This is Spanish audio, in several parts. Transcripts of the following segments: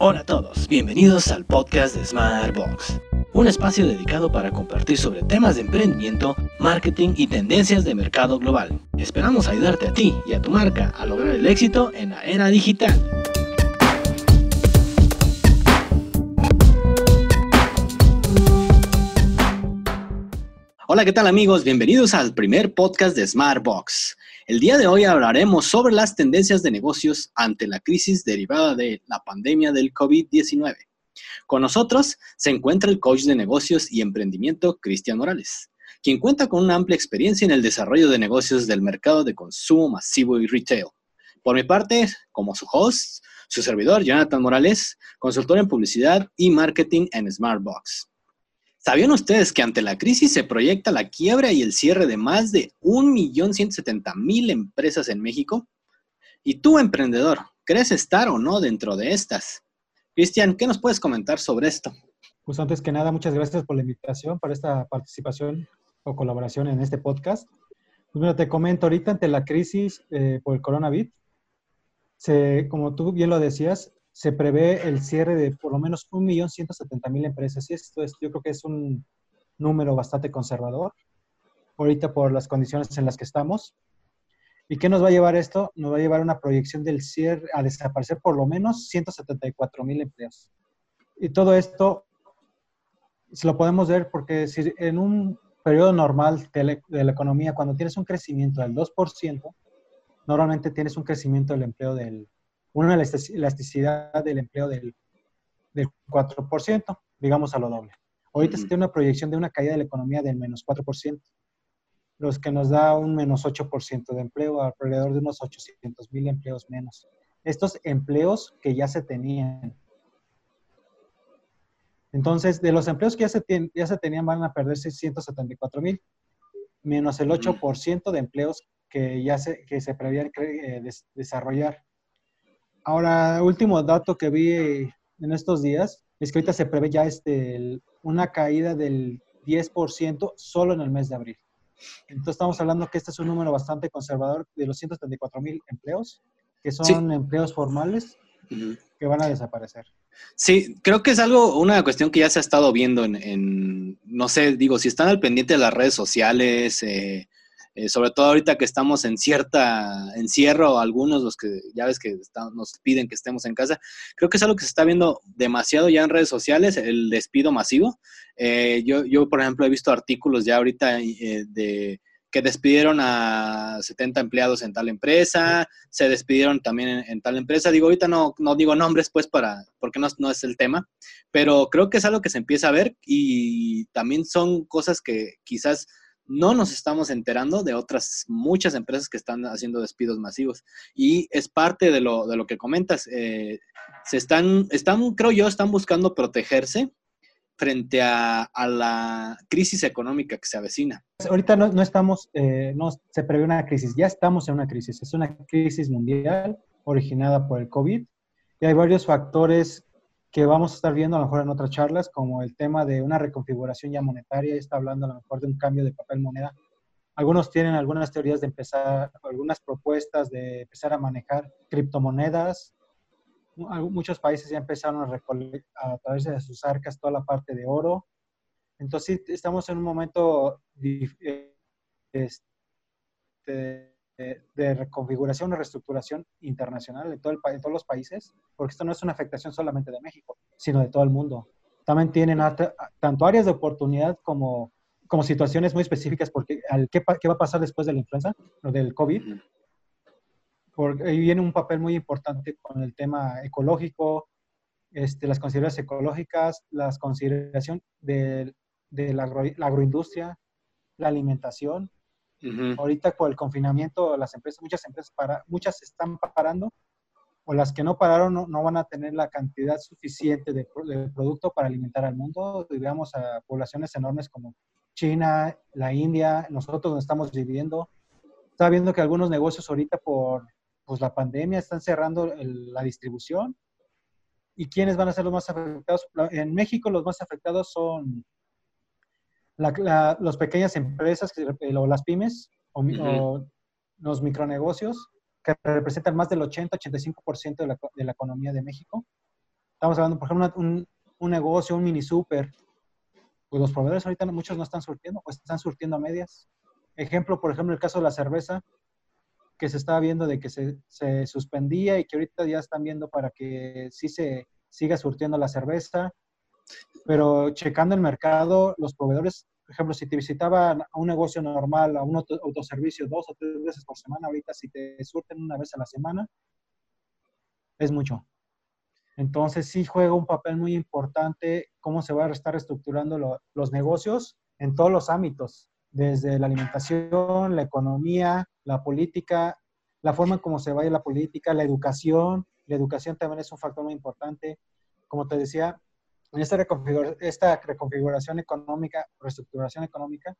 Hola a todos, bienvenidos al podcast de Smartbox, un espacio dedicado para compartir sobre temas de emprendimiento, marketing y tendencias de mercado global. Esperamos ayudarte a ti y a tu marca a lograr el éxito en la era digital. Hola, ¿qué tal amigos? Bienvenidos al primer podcast de Smartbox. El día de hoy hablaremos sobre las tendencias de negocios ante la crisis derivada de la pandemia del COVID-19. Con nosotros se encuentra el coach de negocios y emprendimiento Cristian Morales, quien cuenta con una amplia experiencia en el desarrollo de negocios del mercado de consumo masivo y retail. Por mi parte, como su host, su servidor Jonathan Morales, consultor en publicidad y marketing en Smartbox. ¿Sabían ustedes que ante la crisis se proyecta la quiebra y el cierre de más de 1.170.000 empresas en México? ¿Y tú, emprendedor, crees estar o no dentro de estas? Cristian, ¿qué nos puedes comentar sobre esto? Pues antes que nada, muchas gracias por la invitación para esta participación o colaboración en este podcast. Pues mira, te comento ahorita ante la crisis eh, por el coronavirus, como tú bien lo decías, se prevé el cierre de por lo menos 1.170.000 empresas. Y esto es, yo creo que es un número bastante conservador, ahorita por las condiciones en las que estamos. ¿Y qué nos va a llevar esto? Nos va a llevar una proyección del cierre a desaparecer por lo menos 174.000 empleos. Y todo esto se lo podemos ver porque si en un periodo normal de la, de la economía, cuando tienes un crecimiento del 2%, normalmente tienes un crecimiento del empleo del una elasticidad del empleo del, del 4%, digamos a lo doble. Ahorita se tiene una proyección de una caída de la economía del menos 4%, los que nos da un menos 8% de empleo, alrededor de unos 800 mil empleos menos. Estos empleos que ya se tenían. Entonces, de los empleos que ya se, ya se tenían, van a perderse 174 mil, menos el 8% de empleos que ya se, que se prevían eh, desarrollar. Ahora, último dato que vi en estos días es que ahorita se prevé ya este, una caída del 10% solo en el mes de abril. Entonces estamos hablando que este es un número bastante conservador de los 174 mil empleos, que son empleos formales que van a desaparecer. Sí, creo que es algo, una cuestión que ya se ha estado viendo en, en no sé, digo, si están al pendiente de las redes sociales, eh, eh, sobre todo ahorita que estamos en cierta encierro, algunos los que ya ves que nos piden que estemos en casa, creo que es algo que se está viendo demasiado ya en redes sociales, el despido masivo. Eh, yo, yo, por ejemplo, he visto artículos ya ahorita eh, de que despidieron a 70 empleados en tal empresa, se despidieron también en, tal empresa. Digo, ahorita no, no digo nombres, pues, para, porque no, no, es el tema, pero creo que es algo que se empieza a ver y también son cosas que quizás no nos estamos enterando de otras muchas empresas que están haciendo despidos masivos. Y es parte de lo, de lo que comentas. Eh, se están, están, creo yo, están buscando protegerse frente a, la crisis económica que se avecina. Ahorita no, estamos, eh, no se prevé una crisis, ya estamos en una crisis. Es una crisis mundial originada por el COVID y hay varios factores que vamos a estar viendo a lo mejor en otras charlas, como el tema de una reconfiguración ya monetaria, está hablando a lo mejor de un cambio de papel moneda. Algunos tienen algunas teorías de empezar, algunas propuestas de empezar a manejar criptomonedas. Muchos países ya empezaron a recolectar a través de sus arcas toda la parte de oro. Entonces, estamos en un momento este, de, reconfiguración o reestructuración internacional en, todo el, en todos los países, porque esto no es una afectación solamente de México, sino de todo el mundo. También tienen tanto áreas de oportunidad como, como situaciones muy específicas, porque al, ¿qué, ¿qué, va a pasar después de la influenza o del COVID? Porque ahí viene un papel muy importante con el tema ecológico, este, las consideraciones ecológicas, las consideraciones de, de la, la agroindustria, la alimentación, Ahorita con el confinamiento, las empresas, muchas empresas muchas están parando o las que no pararon no, van a tener la cantidad suficiente de, producto para alimentar al mundo. Digamos a poblaciones enormes como China, la India, nosotros donde estamos viviendo. Está viendo que algunos negocios ahorita por pues, la pandemia están cerrando la distribución. ¿Y quiénes van a ser los más afectados? En México los más afectados son la, las pequeñas empresas eh, o las pymes o, los micronegocios que representan más del 80-85% de la, de la economía de México. Estamos hablando, por ejemplo, un, un negocio, un mini super. Pues los proveedores ahorita muchos no están surtiendo, pues están surtiendo a medias. Ejemplo, por ejemplo, el caso de la cerveza, que se estaba viendo de que se, se suspendía y que ahorita ya están viendo para que sí se siga surtiendo la cerveza. Pero checando el mercado, los proveedores, por ejemplo, si te visitaban a un negocio normal, a un autoservicio dos o tres veces por semana, ahorita si te surten una vez a la semana, es mucho. Entonces sí juega un papel muy importante cómo se va a estar reestructurando los negocios en todos los ámbitos, desde la alimentación, la economía, la política, la forma en cómo se vaya la política, la educación. La educación también es un factor muy importante. Como te decía, esta, esta reconfiguración económica, reestructuración económica,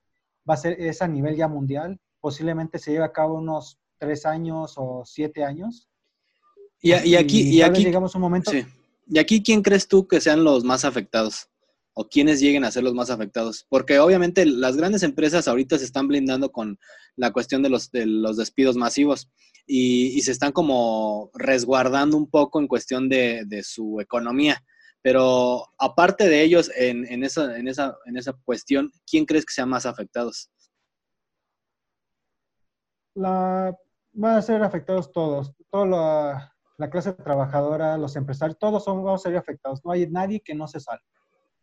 va a ser es a nivel ya mundial. Posiblemente se lleve a cabo unos tres años o siete años. Y, aquí, y, aquí llegamos un momento. ¿Y aquí quién crees tú que sean los más afectados? ¿O quiénes lleguen a ser los más afectados? Porque obviamente las grandes empresas ahorita se están blindando con la cuestión de los, de los despidos masivos y, se están como resguardando un poco en cuestión de, de su economía. Pero aparte de ellos, en, en, esa, en, esa, en esa cuestión, ¿quién crees que sean más afectados? La, van a ser afectados todos. Toda la, la, clase trabajadora, los empresarios, todos son, vamos a ser afectados. No hay nadie que no se salve.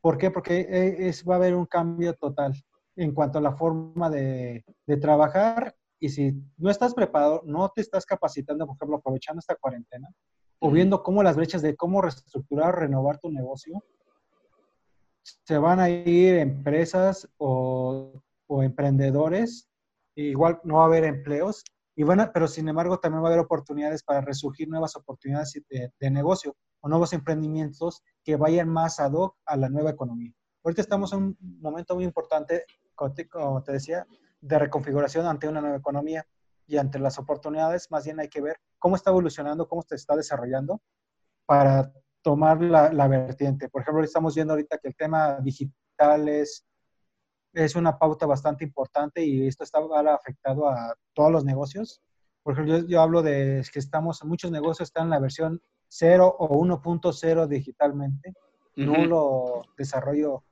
¿Por qué? Porque e, va a haber un cambio total en cuanto a la forma de trabajar y si no estás preparado, no te estás capacitando, por ejemplo, aprovechando esta cuarentena, o viendo cómo las brechas de cómo reestructurar, renovar tu negocio, se van a ir empresas o, o emprendedores, igual no va a haber empleos, y bueno, pero sin embargo también va a haber oportunidades para resurgir nuevas oportunidades de, de negocio o nuevos emprendimientos que vayan más ad hoc a la nueva economía. Ahorita estamos en un momento muy importante, como te decía, de reconfiguración ante una nueva economía y ante las oportunidades, más bien hay que ver cómo está evolucionando, cómo se está desarrollando para tomar la, vertiente. Por ejemplo, estamos viendo ahorita que el tema digital es, es una pauta bastante importante y esto está afectado a todos los negocios. Por ejemplo, yo, hablo de que estamos, muchos negocios están en la versión 0 o 1.0 digitalmente, no lo desarrollo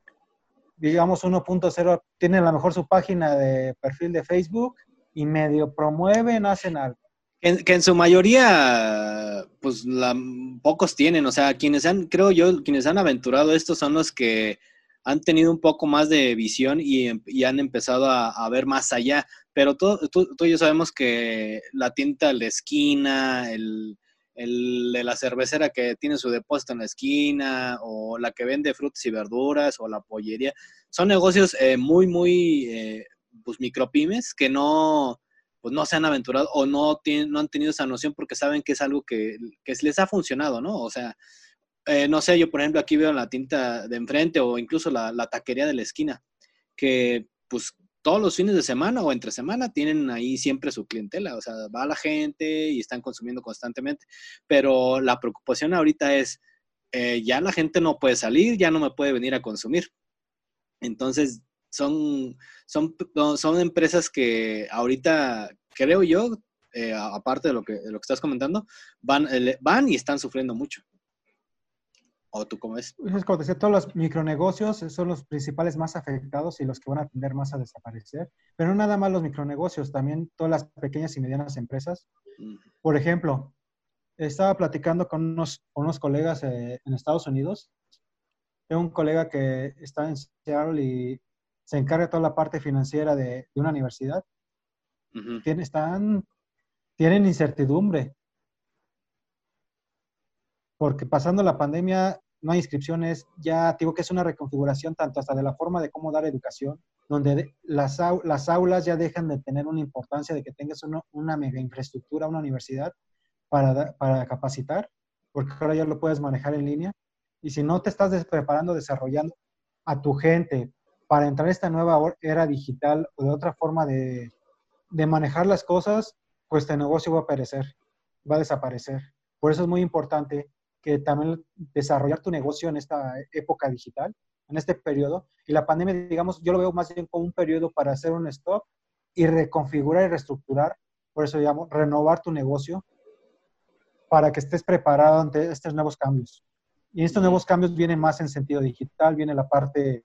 digamos 1.0, tiene a lo mejor su página de perfil de Facebook y medio promueven, hacen algo. que en su mayoría, pues la, pocos tienen, o sea, quienes han, creo yo, quienes han aventurado esto son los que han tenido un poco más de visión y, han empezado a, ver más allá. Pero tú, tú, y yo sabemos que la tienda de la esquina, el, el de la cervecera que tiene su depósito en la esquina, o la que vende frutas y verduras, o la pollería. Son negocios eh, muy, muy, eh, pues micropymes que no, pues no se han aventurado o no, tienen, no han tenido esa noción porque saben que es algo que, que les ha funcionado, ¿no? O sea, eh, no sé, yo por ejemplo aquí veo la tinta de enfrente o incluso la, la taquería de la esquina, que pues todos los fines de semana o entre semana tienen ahí siempre su clientela, o sea, va la gente y están consumiendo constantemente, pero la preocupación ahorita es, eh, ya la gente no puede salir, ya no me puede venir a consumir. Entonces, son, son, son empresas que ahorita, creo yo, eh, aparte de lo, que, de lo que estás comentando, van, eh, van y están sufriendo mucho. ¿O tú cómo ves? Es como decía, todos los micronegocios son los principales más afectados y los que van a tender más a desaparecer. Pero no nada más los micronegocios, también todas las pequeñas y medianas empresas. Por ejemplo, estaba platicando con unos, unos colegas eh, en Estados Unidos. Tengo un colega que está en Seattle y se encarga toda la parte financiera de, de una universidad. están, tienen incertidumbre porque pasando la pandemia no hay inscripciones, ya digo que es una reconfiguración tanto hasta de la forma de cómo dar educación, donde las, las aulas ya dejan de tener una importancia de que tengas una mega infraestructura, una universidad para, para capacitar, porque ahora ya lo puedes manejar en línea. Y si no te estás preparando, desarrollando a tu gente para entrar en esta nueva era digital o de otra forma de, de manejar las cosas, pues tu negocio va a perecer, va a desaparecer. Por eso es muy importante que también desarrollar tu negocio en esta época digital, en este periodo. Y la pandemia, digamos, yo lo veo más bien como un periodo para hacer un stop y reconfigurar y reestructurar, por eso llamo, renovar tu negocio para que estés preparado ante estos nuevos cambios. Y estos nuevos cambios vienen más en sentido digital, viene la parte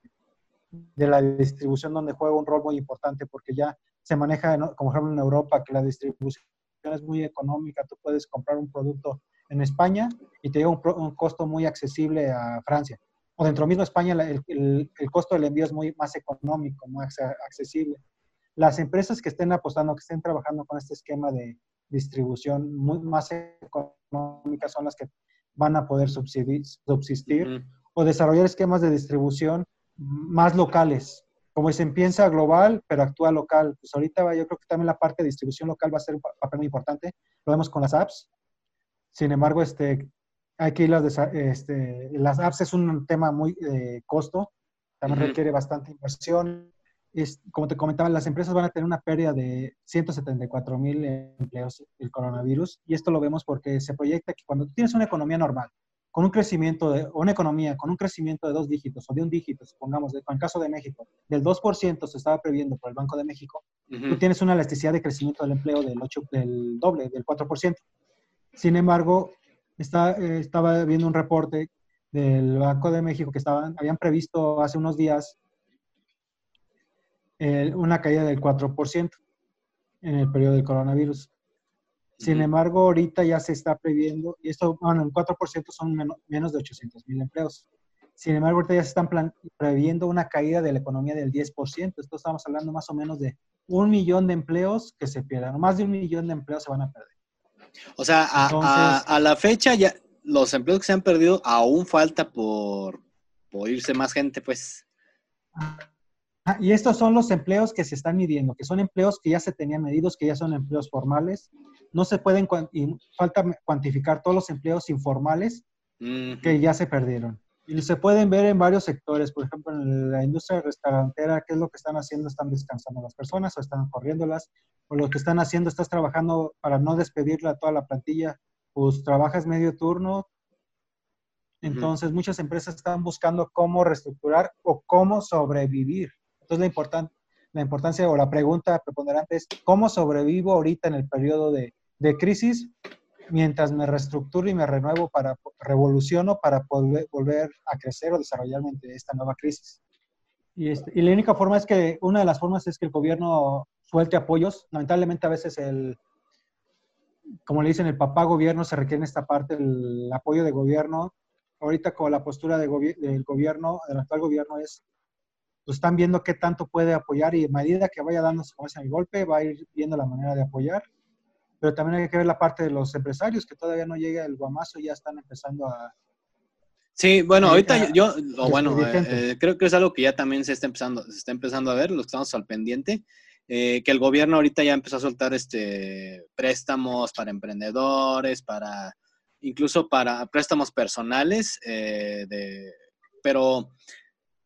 de la distribución donde juega un rol muy importante porque ya se maneja, como ejemplo en Europa, que la distribución es muy económica, tú puedes comprar un producto en España y te llega un, costo muy accesible a Francia. O dentro mismo España el, el, costo del envío es muy más económico, más accesible. Las empresas que estén apostando, que estén trabajando con este esquema de distribución muy más económicas son las que van a poder subsistir o desarrollar esquemas de distribución más locales. Como se piensa global, pero actúa local. Pues ahorita yo creo que también la parte de distribución local va a ser un papel muy importante. Lo vemos con las apps. Sin embargo, este, aquí las, este, las apps es un tema muy de costo. También requiere bastante inversión. Es, como te comentaba, las empresas van a tener una pérdida de 174 mil empleos el coronavirus. Y esto lo vemos porque se proyecta que cuando tienes una economía normal, con un crecimiento de una economía con un crecimiento de dos dígitos o de un dígito, supongamos, en el caso de México, del 2% se estaba previendo por el Banco de México, tú tienes una elasticidad de crecimiento del empleo del, 8, del doble, del 4%. Sin embargo, está, eh, estaba viendo un reporte del Banco de México que estaban, habían previsto hace unos días eh, una caída del 4% en el periodo del coronavirus. Sin embargo, ahorita ya se está previendo, y esto, bueno, el 4% son menos de 800 mil empleos. Sin embargo, ahorita ya se están previendo una caída de la economía del 10%. Esto estamos hablando más o menos de un millón de empleos que se pierdan. Más de un millón de empleos se van a perder. O sea, a, la fecha ya los empleos que se han perdido aún falta por, por irse más gente, pues. Ah, y estos son los empleos que se están midiendo, que son empleos que ya se tenían medidos, que ya son empleos formales. No se pueden, y falta cuantificar todos los empleos informales que ya se perdieron. Y se pueden ver en varios sectores, por ejemplo, en la industria restaurantera, ¿qué es lo que están haciendo? Están descansando las personas o están corriéndolas, o lo que están haciendo, estás trabajando para no despedirla a toda la plantilla, pues trabajas medio turno. Entonces, muchas empresas están buscando cómo reestructurar o cómo sobrevivir. Entonces, la, importante la importancia o la pregunta preponderante es, ¿cómo sobrevivo ahorita en el periodo de, de crisis mientras me reestructuro y me renuevo para revoluciono para poder volver a crecer o desarrollarme ante esta nueva crisis? Y, este, y la única forma es que, una de las formas es que el gobierno suelte apoyos. Lamentablemente a veces el, como le dicen, el papá gobierno se requiere en esta parte el apoyo de gobierno. Ahorita con la postura de del gobierno, del actual gobierno es pues están viendo qué tanto puede apoyar y a medida que vaya dándose el golpe, va a ir viendo la manera de apoyar. Pero también hay que ver la parte de los empresarios, que todavía no llega el guamazo y ya están empezando a... Sí, bueno, ahorita yo, bueno, eh, eh, creo que es algo que ya también se está empezando, se está empezando a ver, los que estamos al pendiente, eh, que el gobierno ahorita ya empezó a soltar este préstamos para emprendedores, para incluso para préstamos personales, de, pero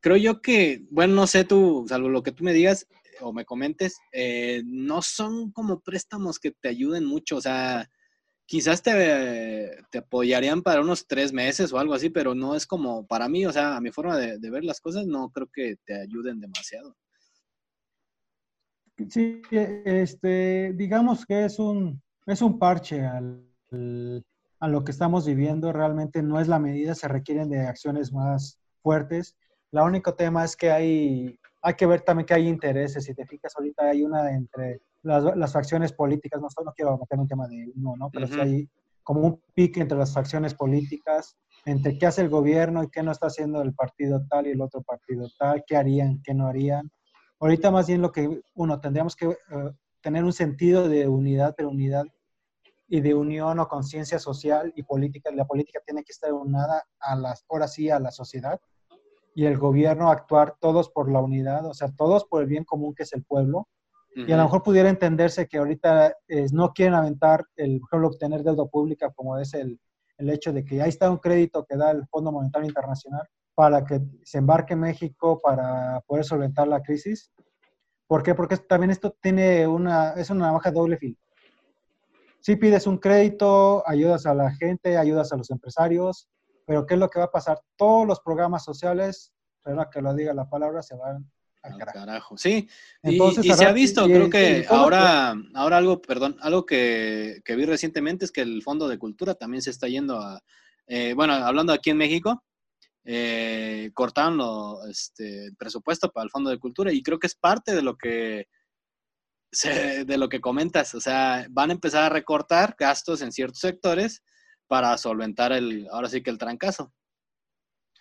creo yo que, bueno, no sé tú, salvo lo que tú me digas o me comentes, eh, no son como préstamos que te ayuden mucho, o sea, quizás te, te, apoyarían para unos tres meses o algo así, pero no es como para mí, o sea, a mi forma de, ver las cosas, no creo que te ayuden demasiado. Sí, este, digamos que es un, es un parche al, a lo que estamos viviendo, realmente no es la medida, se requieren de acciones más fuertes la único tema es que hay, hay que ver también que hay intereses. Si te fijas, ahorita hay una entre las, las facciones políticas, no, no quiero meter un tema de uno, ¿no? Pero sí hay como un pique entre las facciones políticas, entre qué hace el gobierno y qué no está haciendo el partido tal y el otro partido tal, qué harían, qué no harían. Ahorita más bien lo que uno tendríamos que eh, tener un sentido de unidad, pero unidad y de unión o conciencia social y política. La política tiene que estar unada a las, ahora sí, a la sociedad y el gobierno actuar todos por la unidad, o sea, todos por el bien común que es el pueblo. Y a lo mejor pudiera entenderse que ahorita eh, no quieren aventar, el, por ejemplo, obtener deuda pública, como es el, el hecho de que ahí está un crédito que da el Fondo Monetario Internacional para que se embarque México para poder solventar la crisis. ¿Por qué? Porque también esto tiene una, es una navaja doble filo. Si pides un crédito, ayudas a la gente, ayudas a los empresarios, pero ¿qué es lo que va a pasar? Todos los programas sociales, que lo diga la palabra, se van al carajo. Sí, y, se ha visto, creo que ahora, ahora algo, perdón, algo que, vi recientemente es que el Fondo de Cultura también se está yendo a, eh, bueno, hablando aquí en México, eh, cortaron este, el presupuesto para el Fondo de Cultura y creo que es parte de lo que de lo que comentas, o sea, van a empezar a recortar gastos en ciertos sectores para solventar el, ahora sí que el trancazo.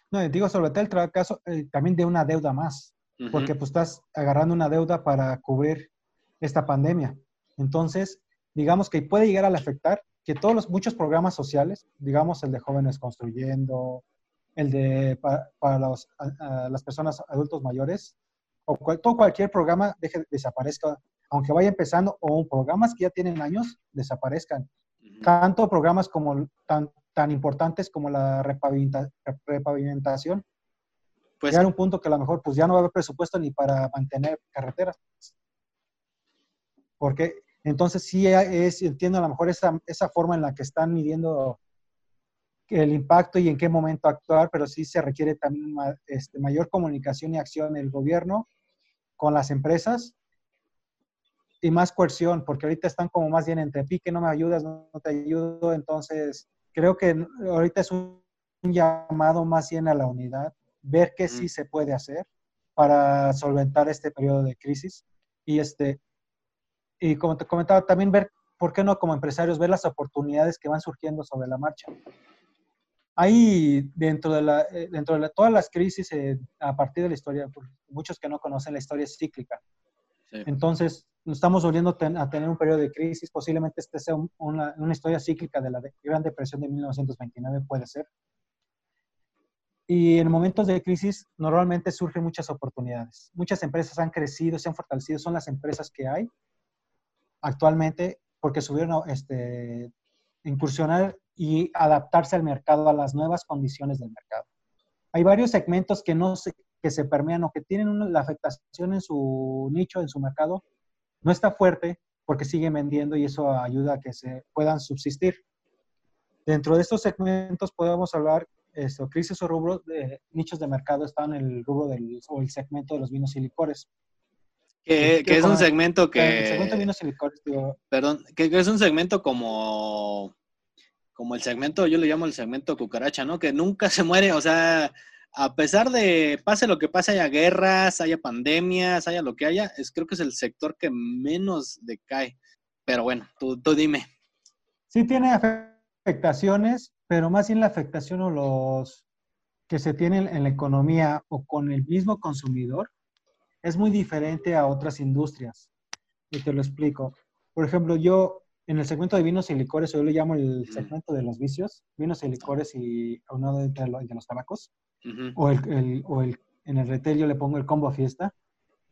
No, digo solventar el trancazo eh, también de una deuda más, porque pues estás agarrando una deuda para cubrir esta pandemia. Entonces, digamos que puede llegar a afectar que todos los muchos programas sociales, digamos el de jóvenes construyendo, el de para, los, las personas adultos mayores, o todo cualquier programa deje, desaparezca aunque vaya empezando, o programas que ya tienen años, desaparezcan. Tanto programas como tan, tan importantes como la repavimentación. Pues, llegar a un punto que a lo mejor pues ya no va a haber presupuesto ni para mantener carreteras. Porque entonces sí es, entiendo a lo mejor esa, esa forma en la que están midiendo el impacto y en qué momento actuar, pero sí se requiere también este, mayor comunicación y acción del gobierno con las empresas y más coerción, porque ahorita están como más bien entre pique, no me ayudas, no, te ayudo. Entonces, creo que ahorita es un, llamado más bien a la unidad, ver qué sí se puede hacer para solventar este periodo de crisis. Y, este, y como te comentaba, también ver, ¿por qué no como empresarios, ver las oportunidades que van surgiendo sobre la marcha? Hay dentro de, la, eh, dentro de todas las crisis, eh, a partir de la historia, muchos que no conocen la historia es cíclica. Entonces, estamos volviendo a tener un periodo de crisis, posiblemente este sea una, una, historia cíclica de la Gran Depresión de 1929, puede ser. Y en momentos de crisis normalmente surgen muchas oportunidades. Muchas empresas han crecido, se han fortalecido, son las empresas que hay actualmente porque subieron este, incursionar y adaptarse al mercado, a las nuevas condiciones del mercado. Hay varios segmentos que no se, que se permean o que tienen la afectación en su nicho, en su mercado, no está fuerte porque siguen vendiendo y eso ayuda a que se puedan subsistir. Dentro de estos segmentos podemos hablar, esto, crisis o rubros de nichos de mercado están en el rubro del, o el segmento de los vinos y licores. Que, es un segmento que... El segmento de vinos y licores, Perdón, que, es un segmento como como el segmento, yo le llamo el segmento cucaracha, ¿no? Que nunca se muere, o sea, a pesar de pase lo que pase, haya guerras, haya pandemias, haya lo que haya, es, creo que es el sector que menos decae. Pero bueno, tú, tú dime. Sí tiene afectaciones, pero más bien la afectación o los que se tienen en la economía o con el mismo consumidor es muy diferente a otras industrias. Y te lo explico. Por ejemplo, yo en el segmento de vinos y licores, yo le llamo el segmento de los vicios, vinos y licores y aunado de, de los tabacos o, el, o el, en el retail yo le pongo el combo fiesta.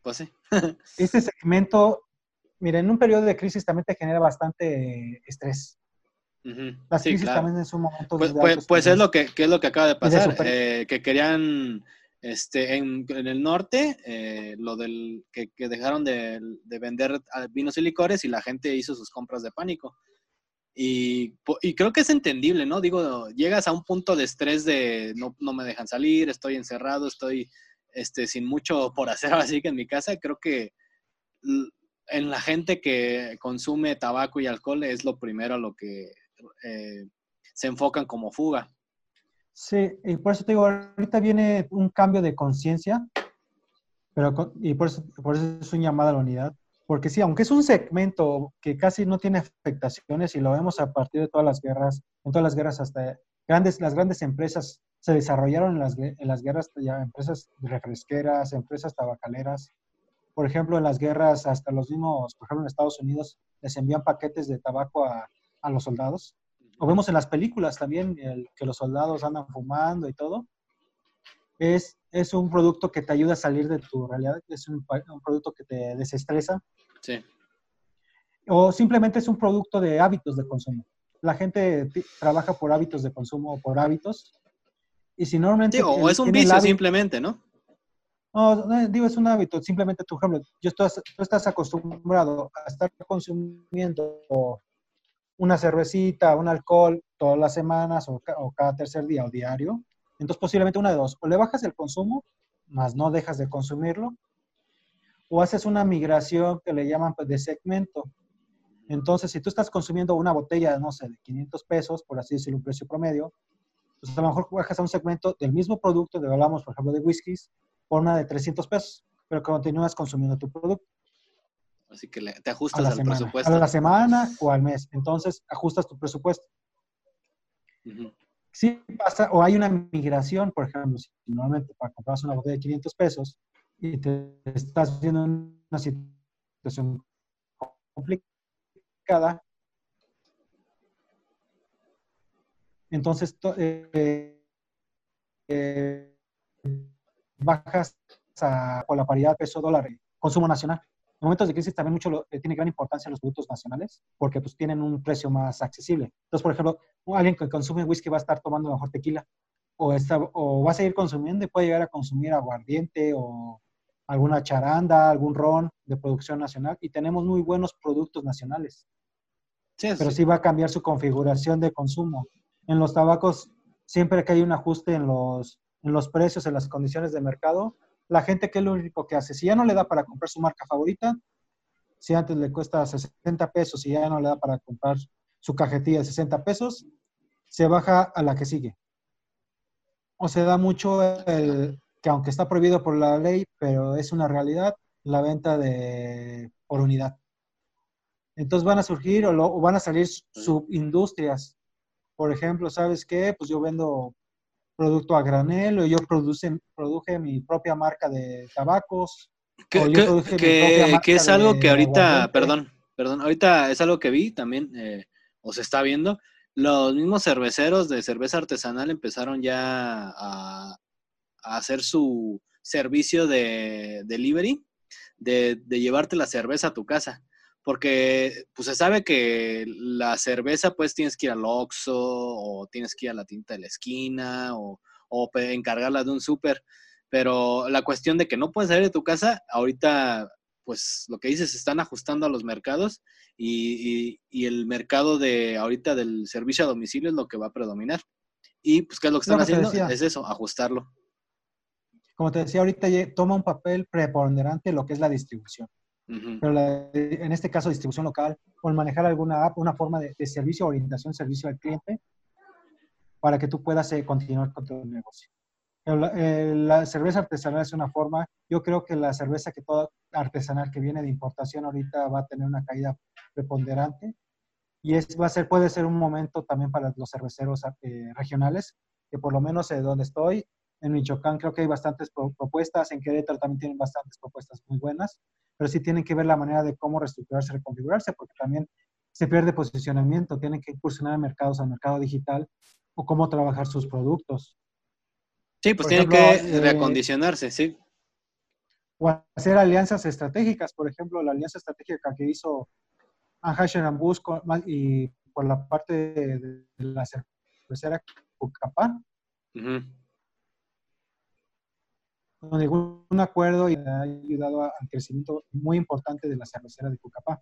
Pues sí. este segmento, mira, en un periodo de crisis también te genera bastante estrés. Las crisis también en su momento. Pues, pues, pues es lo que, que, es lo que acaba de pasar, eh, que querían este, en, en el norte, eh, lo del que, que dejaron de, de, vender vinos y licores y la gente hizo sus compras de pánico. Y, creo que es entendible, ¿no? Digo, llegas a un punto de estrés de no, no me dejan salir, estoy encerrado, estoy este, sin mucho por hacer así que en mi casa. Creo que en la gente que consume tabaco y alcohol es lo primero a lo que eh, se enfocan como fuga. Sí, y por eso te digo, ahorita viene un cambio de conciencia, pero y por eso, por eso es un llamado a la unidad, porque sí, aunque es un segmento que casi no tiene afectaciones y lo vemos a partir de todas las guerras, en todas las guerras hasta grandes, las grandes empresas se desarrollaron en las, en las guerras, ya empresas refresqueras, empresas tabacaleras. Por ejemplo, en las guerras, hasta los mismos, por ejemplo, en Estados Unidos, les envían paquetes de tabaco a, a los soldados. O vemos en las películas también el, que los soldados andan fumando y todo. Es, es un producto que te ayuda a salir de tu realidad, es un, un producto que te desestresa, Sí. O simplemente es un producto de hábitos de consumo. La gente trabaja por hábitos de consumo o por hábitos. Y si normalmente... o es un vicio simplemente, ¿no? No, digo, es un hábito. Simplemente, tu ejemplo, yo tú estás acostumbrado a estar consumiendo una cervecita, un alcohol todas las semanas o, o, cada tercer día o diario. Entonces, posiblemente una de dos. O le bajas el consumo, más no dejas de consumirlo, o haces una migración que le llaman pues, de segmento. Entonces, si tú estás consumiendo una botella, no sé, de 500 pesos, por así decirlo, un precio promedio, pues a lo mejor bajas a un segmento del mismo producto, de hablamos, por ejemplo, de whiskies, por una de 300 pesos, pero continúas consumiendo tu producto. Así que te ajustas al presupuesto. A la semana o al mes. Entonces, ajustas tu presupuesto. Sí pasa, o hay una migración, por ejemplo, si normalmente para comprar una botella de 500 pesos y te estás viendo una situación complicada, entonces eh, eh, bajas a, con la paridad peso-dólar, consumo nacional. En momentos de crisis también mucho eh, tiene gran importancia los productos nacionales porque pues tienen un precio más accesible. Entonces, por ejemplo, alguien que consume whisky va a estar tomando mejor tequila o, está, o va a seguir consumiendo y puede llegar a consumir aguardiente o alguna charanda, algún ron de producción nacional y tenemos muy buenos productos nacionales. Pero sí va a cambiar su configuración de consumo. En los tabacos, siempre que hay un ajuste en los, en los precios, en las condiciones de mercado, la gente, ¿qué es lo único que hace? Si ya no le da para comprar su marca favorita, si antes le cuesta 60 pesos y ya no le da para comprar su cajetilla de 60 pesos, se baja a la que sigue. O se da mucho el, que aunque está prohibido por la ley, pero es una realidad, la venta de por unidad. Entonces van a surgir o, van a salir subindustrias. Por ejemplo, ¿sabes qué? Pues yo vendo producto a granel o yo produce, produje mi propia marca de tabacos. Que, es algo que ahorita, perdón, perdón, ahorita es algo que vi también, eh, o se está viendo. Los mismos cerveceros de cerveza artesanal empezaron ya a, hacer su servicio de delivery, de, de llevarte la cerveza a tu casa porque pues se sabe que la cerveza pues tienes que ir al Oxxo o tienes que ir a la tinta de la esquina o, encargarla de un súper, pero la cuestión de que no puedes salir de tu casa, ahorita pues lo que dices, están ajustando a los mercados y, el mercado de ahorita del servicio a domicilio es lo que va a predominar. Y pues, ¿qué es lo que están haciendo? Es eso, ajustarlo. Como te decía, ahorita toma un papel preponderante lo que es la distribución. Pero en este caso, distribución local, o manejar alguna app, una forma de, servicio, orientación, servicio al cliente, para que tú puedas eh, continuar con tu negocio. Eh, la, cerveza artesanal es una forma, yo creo que la cerveza que toda artesanal que viene de importación ahorita va a tener una caída preponderante y es, va a ser, puede ser un momento también para los cerveceros eh, regionales, que por lo menos de donde estoy, en Michoacán creo que hay bastantes propuestas, en Querétaro también tienen bastantes propuestas muy buenas, pero sí tienen que ver la manera de cómo reestructurarse, reconfigurarse, porque también se pierde posicionamiento, tienen que incursionar mercados al mercado digital o cómo trabajar sus productos. Sí, pues tienen que eh, reacondicionarse, sí. O hacer alianzas estratégicas, por ejemplo, la alianza estratégica que hizo Anheuser Ambus y por la parte de, la cervecera Cucapá, donde un acuerdo y ha ayudado al crecimiento muy importante de la cervecera de Cucapá.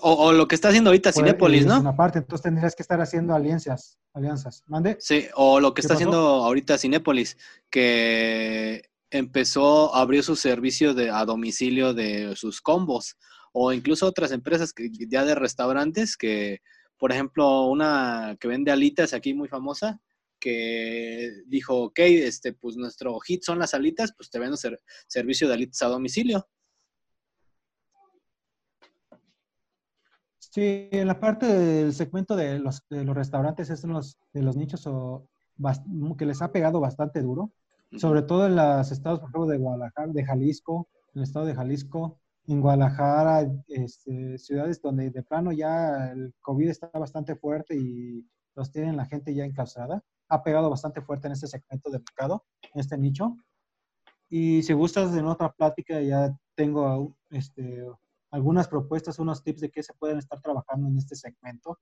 O, lo que está haciendo ahorita Cinépolis, ¿no? Una parte, entonces tendrías que estar haciendo alianzas, alianzas. ¿Mande? Sí, o lo que está haciendo ahorita Cinépolis, que empezó, abrió su servicio de, a domicilio de sus combos, o incluso otras empresas que, ya de restaurantes que, por ejemplo, una que vende alitas aquí muy famosa, que dijo, ok, este, pues nuestro hit son las alitas, pues te vendo servicio de alitas a domicilio. Sí, en la parte del segmento de los, de los restaurantes es uno de los nichos que les ha pegado bastante duro, sobre todo en los estados, por ejemplo, de Guadalajara, de Jalisco, en el estado de Jalisco, en Guadalajara, este, ciudades donde de plano ya el COVID está bastante fuerte y los tienen la gente ya enclaustrada ha pegado bastante fuerte en este segmento de mercado, en este nicho. Y si gustas, en otra plática ya tengo este, algunas propuestas, unos tips de qué se pueden estar trabajando en este segmento.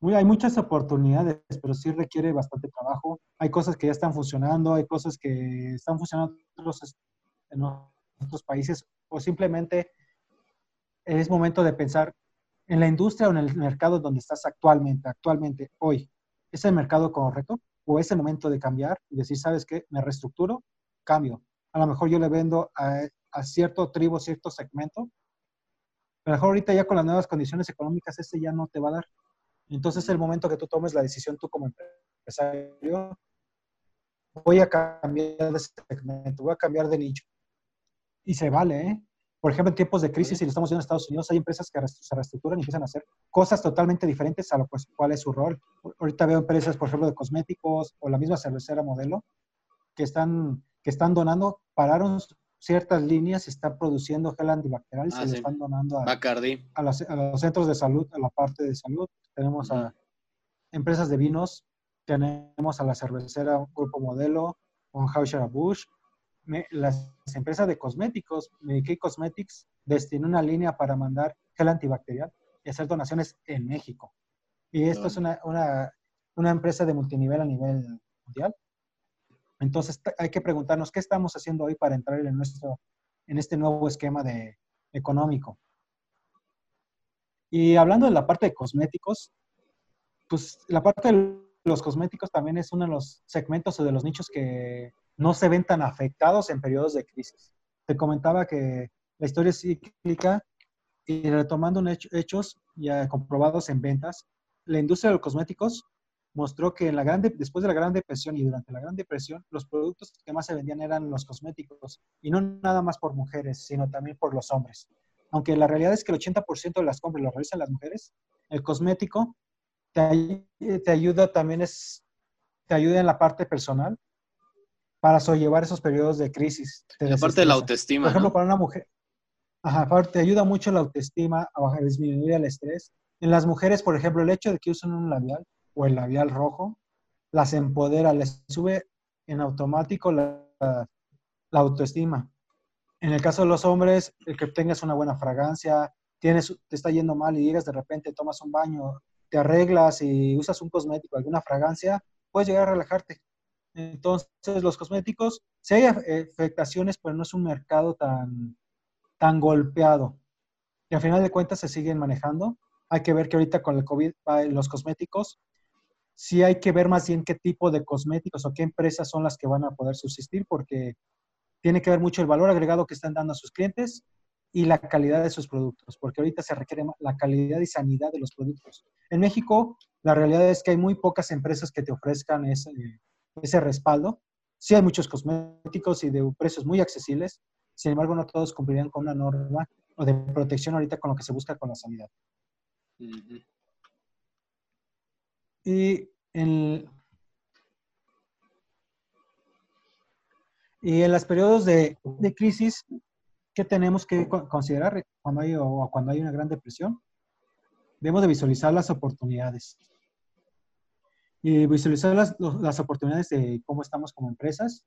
Muy, hay muchas oportunidades, pero sí requiere bastante trabajo. Hay cosas que ya están funcionando, hay cosas que están funcionando en otros países, o simplemente es momento de pensar en la industria o en el mercado donde estás actualmente, actualmente, hoy. ¿Es el mercado correcto? ¿O es el momento de cambiar y decir, sabes qué, me reestructuro, cambio? A lo mejor yo le vendo a, cierto tribu, cierto segmento, a lo mejor ahorita ya con las nuevas condiciones económicas, ese ya no te va a dar. Entonces es el momento que tú tomes la decisión tú como empresario, voy a cambiar de segmento, voy a cambiar de nicho. Y se vale, ¿eh? Por ejemplo, en tiempos de crisis, y lo estamos viendo en Estados Unidos, hay empresas que se reestructuran y empiezan a hacer cosas totalmente diferentes a lo pues, cuál es su rol. Ahorita veo empresas, por ejemplo, de cosméticos o la misma cervecera modelo, que están, que están donando, pararon ciertas líneas y están produciendo gel antibacterial y se ah, lo están donando a, a, los, centros de salud, a la parte de salud. Tenemos a empresas de vinos, tenemos a la cervecera Grupo Modelo, con Hauscher Las empresas de cosméticos, Medicaid Cosmetics, destinó una línea para mandar gel antibacterial y hacer donaciones en México. Y esto es una, una, una, empresa de multinivel a nivel mundial. Entonces hay que preguntarnos qué estamos haciendo hoy para entrar en, nuestro, en este nuevo esquema de, económico. Y hablando de la parte de cosméticos, pues la parte de los cosméticos también es uno de los segmentos o de los nichos que no se ven tan afectados en periodos de crisis. Te comentaba que la historia es cíclica y retomando hechos ya comprobados en ventas, la industria de los cosméticos mostró que en la grande, después de la Gran Depresión y durante la Gran Depresión, los productos que más se vendían eran los cosméticos, y no nada más por mujeres, sino también por los hombres. Aunque la realidad es que el 80% de las compras lo realizan las mujeres, el cosmético te, te ayuda también es, te ayuda en la parte personal, para sobrellevar esos periodos de crisis. Aparte de la autoestima. Por ejemplo, para una mujer, ajá, aparte, ayuda mucho la autoestima a bajar, disminuir el estrés. En las mujeres, por ejemplo, el hecho de que usen un labial o el labial rojo, las empodera, les sube en automático la, la autoestima. En el caso de los hombres, el que tengas una buena fragancia, tienes, te está yendo mal y llegas de repente, tomas un baño, te arreglas y usas un cosmético, alguna fragancia, puedes llegar a relajarte. Entonces, los cosméticos, sí hay afectaciones, pero no es un mercado tan, tan golpeado. Y al final de cuentas se siguen manejando. Hay que ver que ahorita con el COVID, los cosméticos, sí hay que ver más bien qué tipo de cosméticos o qué empresas son las que van a poder subsistir, porque tiene que ver mucho el valor agregado que están dando a sus clientes y la calidad de sus productos, porque ahorita se requiere la calidad y sanidad de los productos. En México, la realidad es que hay muy pocas empresas que te ofrezcan ese, ese respaldo. Sí hay muchos cosméticos y de precios muy accesibles, sin embargo no todos cumplirían con una norma o de protección ahorita con lo que se busca con la sanidad. Y en, y en los periodos de, de crisis, ¿qué tenemos que considerar cuando hay, o cuando hay una gran depresión? Debemos de visualizar las oportunidades y visualizar las, las, oportunidades de cómo estamos como empresas,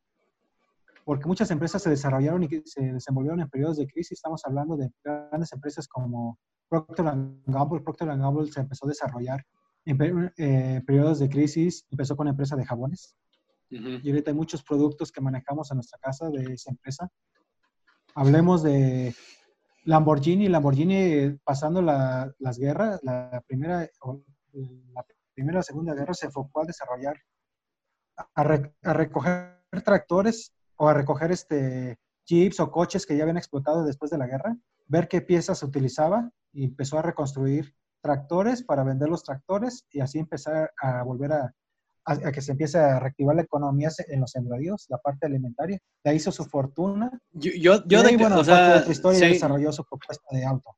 porque muchas empresas se desarrollaron y se desenvolvieron en periodos de crisis. Estamos hablando de grandes empresas como Procter Gamble. Procter Gamble se empezó a desarrollar en eh, periodos de crisis, empezó con una empresa de jabones. Y ahorita hay muchos productos que manejamos en nuestra casa de esa empresa. Hablemos de Lamborghini. Lamborghini pasando la, las guerras, la primera, la Primera y Segunda Guerra se enfocó a desarrollar, a, recoger tractores o a recoger este, jeeps o coches que ya habían explotado después de la guerra, ver qué piezas se utilizaba y empezó a reconstruir tractores para vender los tractores y así empezar a volver a, a, que se empiece a reactivar la economía en los sembradíos, la parte alimentaria. De ahí hizo su fortuna. Yo, yo, yo de, bueno, o sea, de otra historia desarrolló su propuesta de auto.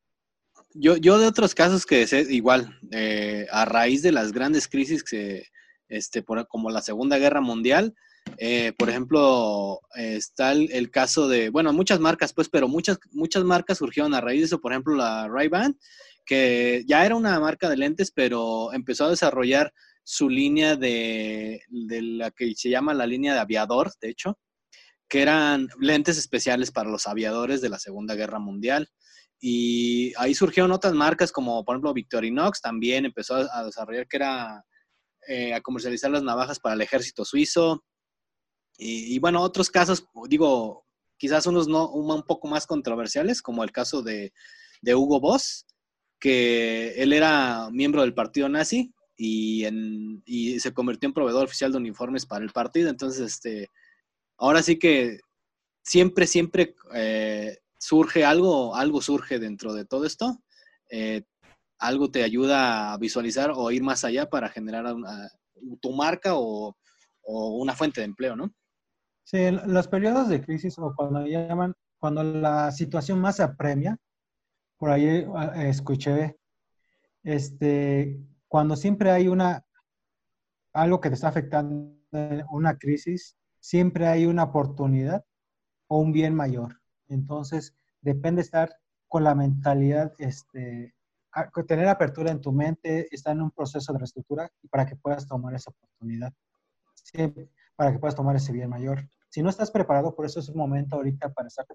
Yo, yo de otros casos que sé, igual, eh, a raíz de las grandes crisis que, este, por, como la Segunda Guerra Mundial, eh, por ejemplo, está el, caso de, bueno, muchas marcas, pues, pero muchas, muchas marcas surgieron a raíz de eso. Por ejemplo, la Ray-Ban, que ya era una marca de lentes, pero empezó a desarrollar su línea de, de la que se llama la línea de aviador, de hecho, que eran lentes especiales para los aviadores de la Segunda Guerra Mundial. Y ahí surgieron otras marcas como, por ejemplo, Victorinox también empezó a, desarrollar que era eh, a comercializar las navajas para el ejército suizo. Y, bueno, otros casos, digo, quizás unos no, un, poco más controversiales, como el caso de, de, Hugo Boss, que él era miembro del partido nazi y, en, y se convirtió en proveedor oficial de uniformes para el partido. Entonces, este, ahora sí que siempre, siempre eh, surge algo, algo surge dentro de todo esto. Eh, algo te ayuda a visualizar o ir más allá para generar tu marca o, una fuente de empleo, ¿no? Sí, los periodos de crisis o cuando llaman, cuando la situación más apremia, por ahí ah, escuché, este, cuando siempre hay una, algo que te está afectando, una crisis, siempre hay una oportunidad o un bien mayor. Entonces, depende estar con la mentalidad, este, tener apertura en tu mente, estar en un proceso de reestructura para que puedas tomar esa oportunidad, para que puedas tomar ese bien mayor. Si no estás preparado, por eso es un momento ahorita para estar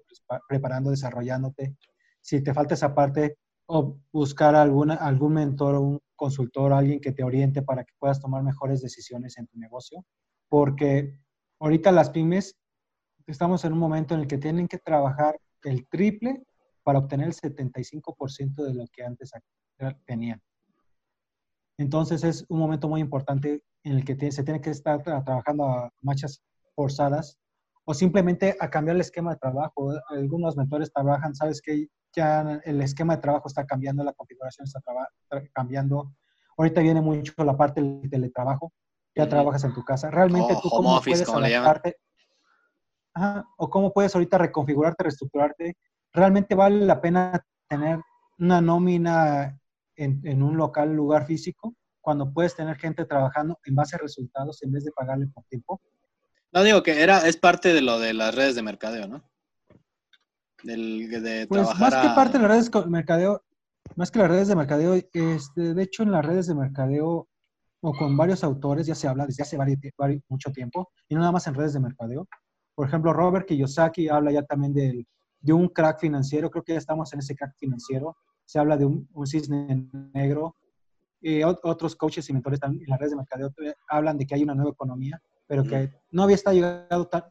preparando, desarrollándote. Si te falta esa parte, o buscar alguna, algún mentor un consultor, alguien que te oriente para que puedas tomar mejores decisiones en tu negocio. Porque ahorita las pymes estamos en un momento en el que tienen que trabajar el triple para obtener el 75% de lo que antes tenían. Entonces es un momento muy importante en el que se tiene que estar trabajando a marchas forzadas o simplemente a cambiar el esquema de trabajo. Algunos mentores trabajan, sabes que ya el esquema de trabajo está cambiando, la configuración está cambiando. Ahorita viene mucho la parte del teletrabajo, ya trabajas en tu casa. Realmente tú cómo puedes adaptarte, o cómo puedes ahorita reconfigurarte, reestructurarte. Realmente vale la pena tener una nómina en, en, un local, lugar físico, cuando puedes tener gente trabajando en base a resultados en vez de pagarle por tiempo. No digo que era, es parte de lo de las redes de mercadeo, ¿no? Del, de pues más que parte de las redes de mercadeo, más que las redes de mercadeo, este, de hecho en las redes de mercadeo o con varios autores ya se habla desde hace mucho tiempo, y no nada más en redes de mercadeo, por ejemplo, Robert Kiyosaki habla ya también de, de un crack financiero, creo que ya estamos en ese crack financiero, se habla de un, cisne negro, y otros coaches y mentores también en las redes de mercadeo hablan de que hay una nueva economía, pero que no había estado llegado tan,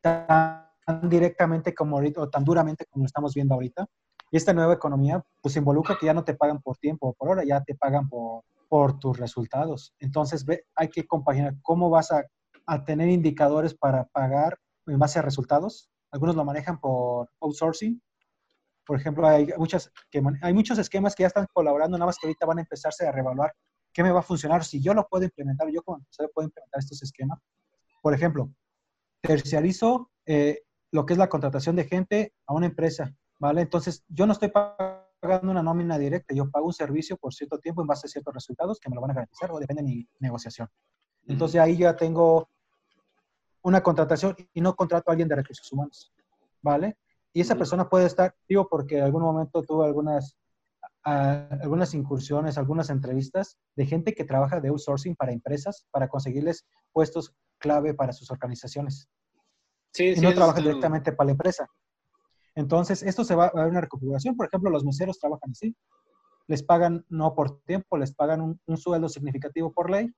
tan directamente como ahorita, o tan duramente como lo estamos viendo ahorita. Y esta nueva economía, pues involucra que ya no te pagan por tiempo o por hora, ya te pagan por, por tus resultados. Entonces, ve, hay que compaginar cómo vas a a tener indicadores para pagar en base a resultados. Algunos lo manejan por outsourcing. Por ejemplo, hay, muchas, que, hay muchos esquemas que ya están colaborando, nada más que ahorita van a empezarse a reevaluar qué me va a funcionar, si yo lo puedo implementar, yo como empresario puedo implementar estos esquemas. Por ejemplo, terciarizo eh, lo que es la contratación de gente a una empresa, ¿vale? Entonces, yo no estoy pagando una nómina directa, yo pago un servicio por cierto tiempo en base a ciertos resultados que me lo van a garantizar o depende de mi negociación. Entonces, ahí ya tengo una contratación y no contrato a alguien de recursos humanos, ¿vale? Y esa persona puede estar, digo, porque en algún momento tuvo algunas, algunas incursiones, algunas entrevistas de gente que trabaja de outsourcing para empresas para conseguirles puestos clave para sus organizaciones. Sí, y no trabaja directamente para la empresa. Entonces, esto se va a ver una reconfiguración. Por ejemplo, los meseros trabajan así. Les pagan no por tiempo, les pagan un, un sueldo significativo por ley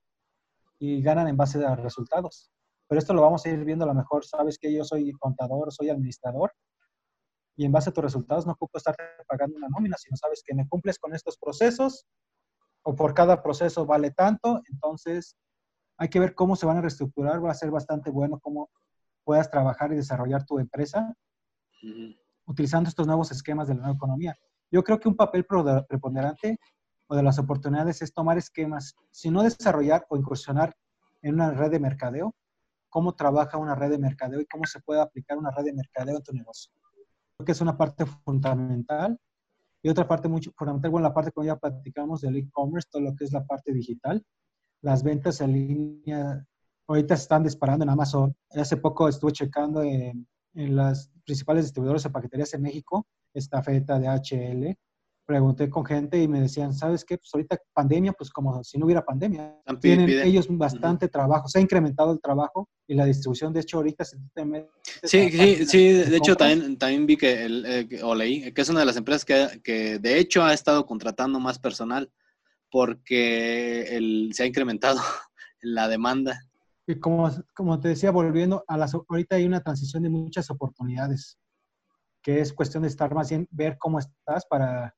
y ganan en base a resultados pero esto lo vamos a ir viendo a lo mejor, sabes que yo soy contador, soy administrador, y en base a tus resultados no ocupo estar pagando una nómina, sino sabes que me cumples con estos procesos, o por cada proceso vale tanto, entonces hay que ver cómo se van a reestructurar, va a ser bastante bueno cómo puedas trabajar y desarrollar tu empresa utilizando estos nuevos esquemas de la nueva economía. Yo creo que un papel preponderante o de las oportunidades es tomar esquemas, si no desarrollar o incursionar en una red de mercadeo, cómo trabaja una red de mercadeo y cómo se puede aplicar una red de mercadeo en tu negocio. Creo que es una parte fundamental. Y otra parte muy fundamental, bueno, la parte que ya platicamos del e-commerce, todo lo que es la parte digital. Las ventas en línea ahorita se están disparando en Amazon. Hace poco estuve checando en, en las principales distribuidores de paqueterías en México, esta feta de HL, pregunté con gente y me decían, ¿sabes qué? Pues ahorita pandemia, pues como si no hubiera pandemia. Tienen ellos bastante trabajo, se ha incrementado el trabajo y la distribución, de hecho, ahorita se Sí, sí, sí, de, hecho también, también vi que, el, eh, o leí, que es una de las empresas que, que de hecho ha estado contratando más personal porque el, se ha incrementado la demanda. Y como, como te decía, volviendo a las, ahorita hay una transición de muchas oportunidades, que es cuestión de estar más bien, ver cómo estás para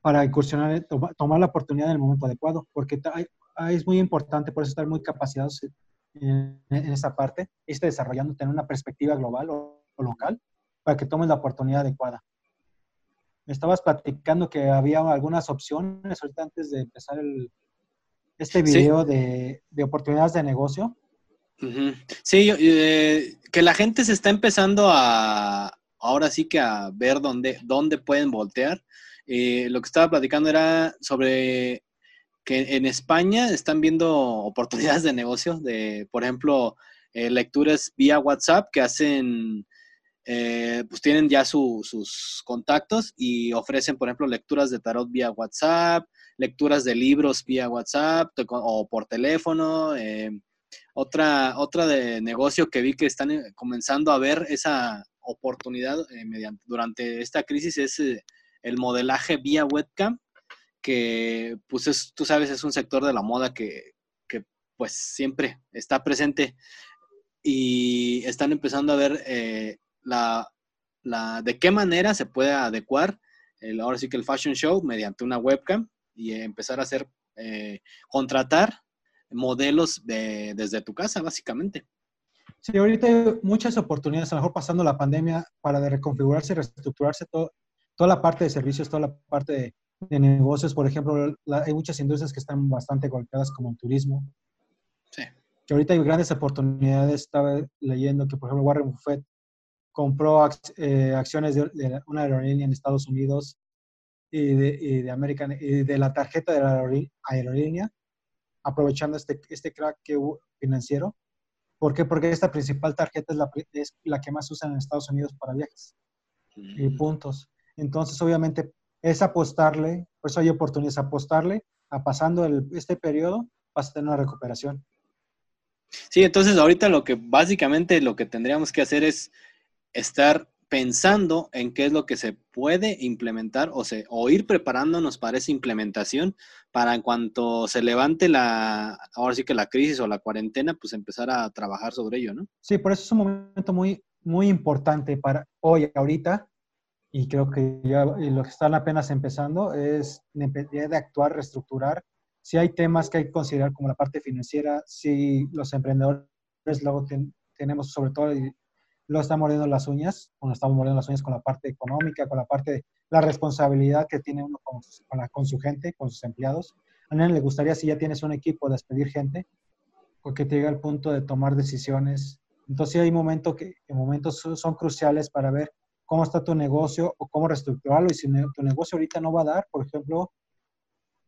para incursionar, tomar la oportunidad en el momento adecuado, porque es muy importante por eso estar muy capacitados en, esa parte, esté desarrollando, tener una perspectiva global o, local para que tomes la oportunidad adecuada. me estabas platicando que había algunas opciones ahorita antes de empezar el, este video de, de, oportunidades de negocio. Sí, eh, que la gente se está empezando a, ahora sí que a ver dónde, dónde pueden voltear. Eh, lo que estaba platicando era sobre que en España están viendo oportunidades de negocio, de, por ejemplo, eh, lecturas vía WhatsApp que hacen, pues tienen ya sus contactos y ofrecen, por ejemplo, lecturas de tarot vía WhatsApp, lecturas de libros vía WhatsApp o por teléfono. Eh, otra, otra de negocio que vi que están eh, comenzando a ver esa oportunidad eh, durante esta crisis es el modelaje vía webcam, que pues tú sabes, es un sector de la moda que, pues siempre está presente y están empezando a ver la, la, de qué manera se puede adecuar el, ahora sí que el fashion show mediante una webcam y empezar a hacer, eh, contratar modelos de, desde tu casa, básicamente. Sí, ahorita hay muchas oportunidades, a lo mejor pasando la pandemia, para de reconfigurarse reestructurarse todo, toda la parte de servicios, toda la parte de, negocios. Por ejemplo, hay muchas industrias que están bastante golpeadas, como el turismo. Sí. Que ahorita hay grandes oportunidades. Estaba leyendo que, por ejemplo, Warren Buffett compró eh, acciones de, de, una aerolínea en Estados Unidos y de, y de, American, y de la tarjeta de la aerolínea, aprovechando este, este crack que financiero. ¿Por qué? Porque esta principal tarjeta es la, es la que más usan en Estados Unidos para viajes y mm. puntos. Entonces, obviamente, es apostarle, por eso hay oportunidades, apostarle a pasando el, este periodo, vas a tener una recuperación. Sí, entonces ahorita lo que básicamente lo que tendríamos que hacer es estar pensando en qué es lo que se puede implementar o, se, o ir preparándonos para esa implementación para en cuanto se levante la, ahora sí que la crisis o la cuarentena, pues empezar a trabajar sobre ello, ¿no? Sí, por eso es un momento muy, muy importante para hoy, ahorita, y creo que ya lo que están apenas empezando es de actuar, reestructurar. Si hay temas que hay que considerar como la parte financiera, si los emprendedores luego tenemos sobre todo lo está mordiendo las uñas, o estamos mordiendo las uñas con la parte económica, con la parte de la responsabilidad que tiene uno con, con, su gente, con sus empleados. A nadie le gustaría, si ya tienes un equipo, despedir gente, porque te llega al punto de tomar decisiones. Entonces hay momentos que momentos son cruciales para ver cómo está tu negocio o cómo reestructurarlo. Y si tu negocio ahorita no va a dar, por ejemplo,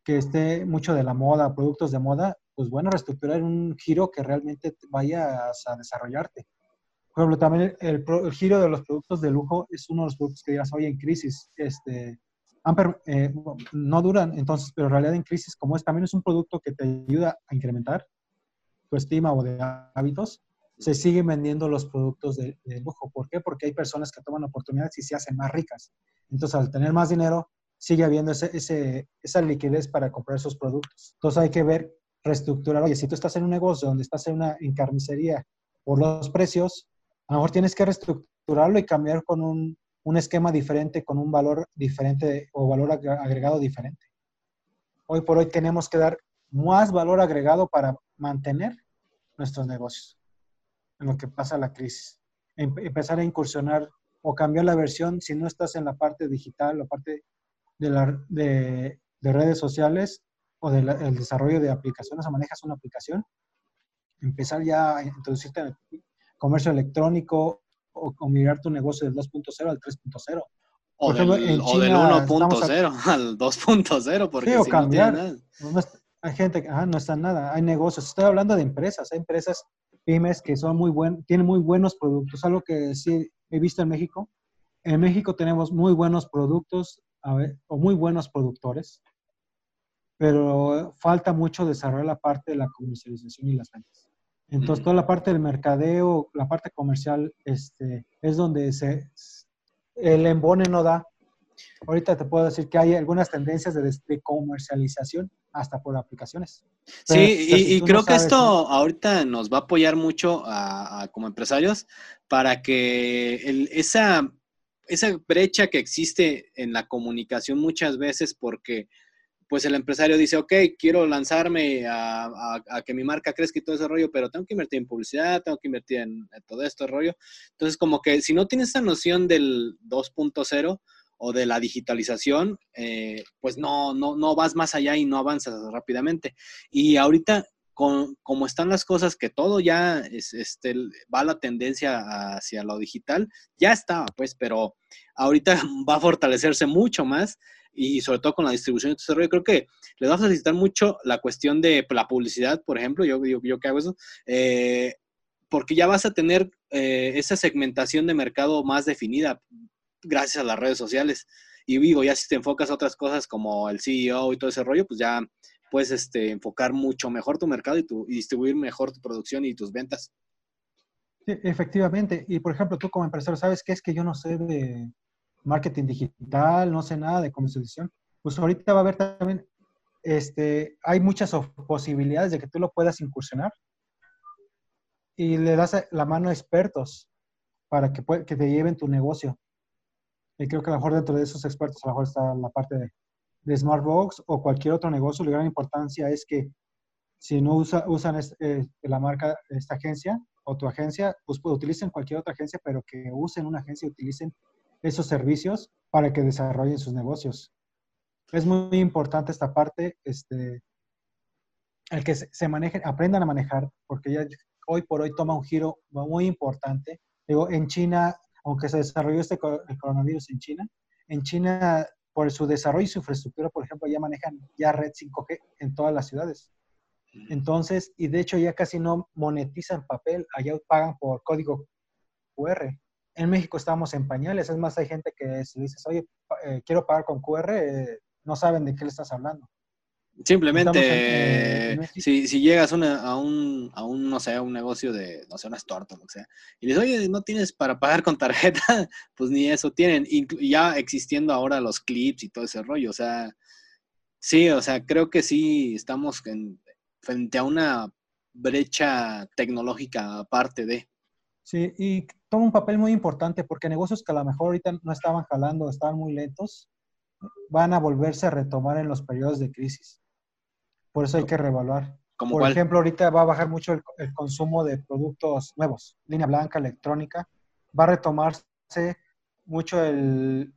que esté mucho de la moda, productos de moda, pues bueno, reestructurar un giro que realmente vayas a desarrollarte. Por ejemplo, también el, giro de los productos de lujo es uno de los productos que digas hoy en crisis. Este, eh, no duran, entonces, pero en realidad en crisis como es, también es un producto que te ayuda a incrementar tu estima o de hábitos. Se siguen vendiendo los productos de, lujo. ¿Por qué? Porque hay personas que toman oportunidades y se hacen más ricas. Entonces, al tener más dinero, sigue habiendo ese, esa liquidez para comprar esos productos. Entonces, hay que ver, reestructurar. Oye, si tú estás en un negocio donde estás en una en carnicería por los precios, a lo mejor tienes que reestructurarlo y cambiar con un, un esquema diferente, con un valor diferente o valor agregado diferente. Hoy por hoy tenemos que dar más valor agregado para mantener nuestros negocios en lo que pasa la crisis. Em, empezar a incursionar o cambiar la versión si no estás en la parte digital, la parte de, la, de, de redes sociales o del desarrollo de aplicaciones o manejas una aplicación, empezar ya a introducirte en el, comercio electrónico o, mirar tu negocio del 2.0 al 3.0. O, del, del 1.0 al 2.0, porque sí, o cambiar. No hay gente que no está nada, hay negocios. Estoy hablando de empresas, hay empresas pymes que son muy buen, tienen muy buenos productos. Algo que sí he visto en México. En México tenemos muy buenos productos o muy buenos productores, pero falta mucho desarrollar la parte de la comercialización y las ventas. Entonces, toda la parte del mercadeo, la parte comercial, este, es donde se, el embone no da. Ahorita te puedo decir que hay algunas tendencias de, comercialización hasta por aplicaciones. sí, y, creo que esto ahorita nos va a apoyar mucho a, como empresarios para que el, esa, esa brecha que existe en la comunicación muchas veces porque pues el empresario dice, ok, quiero lanzarme a, que mi marca crezca y todo ese rollo, pero tengo que invertir en publicidad, tengo que invertir en, todo este rollo. Entonces, como que si no tienes esa noción del 2.0 o de la digitalización, eh, pues no, no, no vas más allá y no avanzas rápidamente. Y ahorita, con, como están las cosas, que todo ya es, este, va la tendencia hacia lo digital, ya estaba, pues, pero ahorita va a fortalecerse mucho más y sobre todo con la distribución de tu creo que les va a facilitar mucho la cuestión de la publicidad, por ejemplo, yo, yo, yo que hago eso, eh, porque ya vas a tener eh, esa segmentación de mercado más definida gracias a las redes sociales. Y digo, ya si te enfocas a otras cosas como el CEO y todo ese rollo, pues ya puedes este, enfocar mucho mejor tu mercado y, tu, distribuir mejor tu producción y tus ventas. Efectivamente. Y por ejemplo, tú como empresario, ¿sabes qué es que yo no sé de marketing digital, no sé nada de comercialización? Pues ahorita va a haber también, este, hay muchas posibilidades de que tú lo puedas incursionar y le das la mano a expertos para que, que te lleven tu negocio. Y creo que a lo mejor dentro de esos expertos a lo mejor está la parte de, de Smartbox o cualquier otro negocio. La gran importancia es que si no usa, usan eh, la marca, esta agencia o tu agencia, pues, pues, utilicen cualquier otra agencia, pero que usen una agencia y utilicen esos servicios para que desarrollen sus negocios. Es muy importante esta parte, este, el que se, se manejen, aprendan a manejar, porque ya hoy por hoy toma un giro muy importante. Digo, en China, aunque se desarrolló este el coronavirus en China, en China, por su desarrollo y su infraestructura, por ejemplo, ya manejan ya red 5G en todas las ciudades. Entonces, y de hecho ya casi no monetizan papel, allá pagan por código QR. En México estamos en pañales, es más, hay gente que si dices, oye, eh, quiero pagar con QR, eh, no saben de qué le estás hablando. Simplemente, si, si, llegas una, a, un, a un, no sé, a un negocio de, no sé, unas tortas, lo que sea, y les oye, no tienes para pagar con tarjeta, pues ni eso tienen. ya existiendo ahora los clips y todo ese rollo, o sea, sí, o sea, creo que sí estamos frente a una brecha tecnológica aparte de. Sí, y toma un papel muy importante porque negocios que a lo mejor ahorita no estaban jalando, estaban muy lentos, van a volverse a retomar en los periodos de crisis. Por eso hay que reevaluar. Por ejemplo, ahorita va a bajar mucho el, consumo de productos nuevos, línea blanca, electrónica. Va a retomarse mucho el,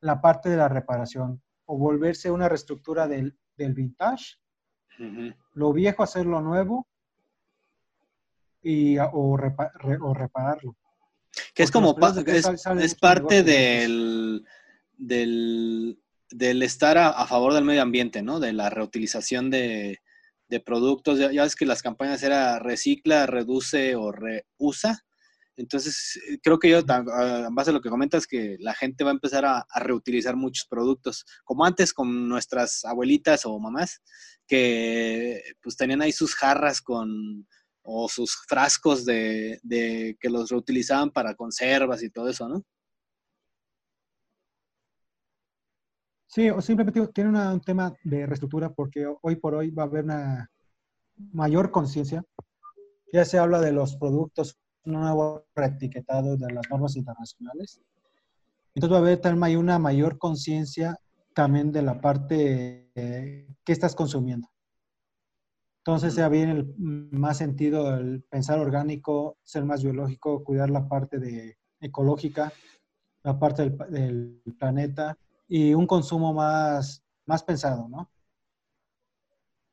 la parte de la reparación o volverse una reestructura del, del vintage, lo viejo hacer lo nuevo y, o, repararlo. Que es como es, parte del, del, del estar a, favor del medio ambiente, ¿no? De la reutilización de, productos. Ya, ves que las campañas era recicla, reduce o reusa. Entonces, eh, creo que yo, en base a lo que comentas, que la gente va a empezar a, reutilizar muchos productos, como antes con nuestras abuelitas o mamás, que pues tenían ahí sus jarras con, o sus frascos de, de que los reutilizaban para conservas y todo eso, ¿no? Sí, o simplemente tiene un tema de reestructura porque hoy por hoy va a haber una mayor conciencia. Ya se habla de los productos, un nuevo reetiquetado de las normas internacionales. Entonces va a haber también una mayor conciencia también de la parte eh, que estás consumiendo. Entonces ya viene el, más sentido el pensar orgánico, ser más biológico, cuidar la parte de ecológica, la parte del, del planeta y un consumo más, más pensado, ¿no?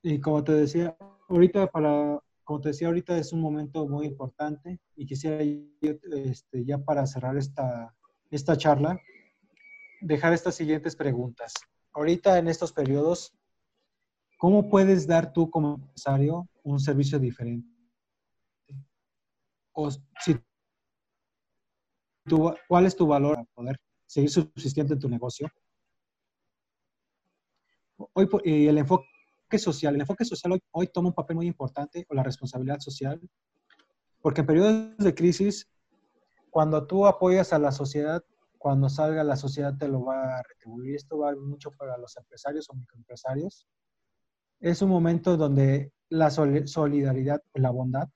Y como te decía, ahorita para, como te decía, ahorita es un momento muy importante y quisiera este, ya para cerrar esta, esta charla, dejar estas siguientes preguntas. Ahorita en estos periodos, ¿cómo puedes dar tú como empresario un servicio diferente? O si ¿cuál es tu valor para poder seguir subsistiendo en tu negocio? Hoy y el enfoque social, el enfoque social hoy, toma un papel muy importante, o la responsabilidad social, porque en periodos de crisis, cuando tú apoyas a la sociedad, cuando salga la sociedad te lo va a retribuir. Esto va mucho para los empresarios o microempresarios. Es un momento donde la solidaridad, la bondad,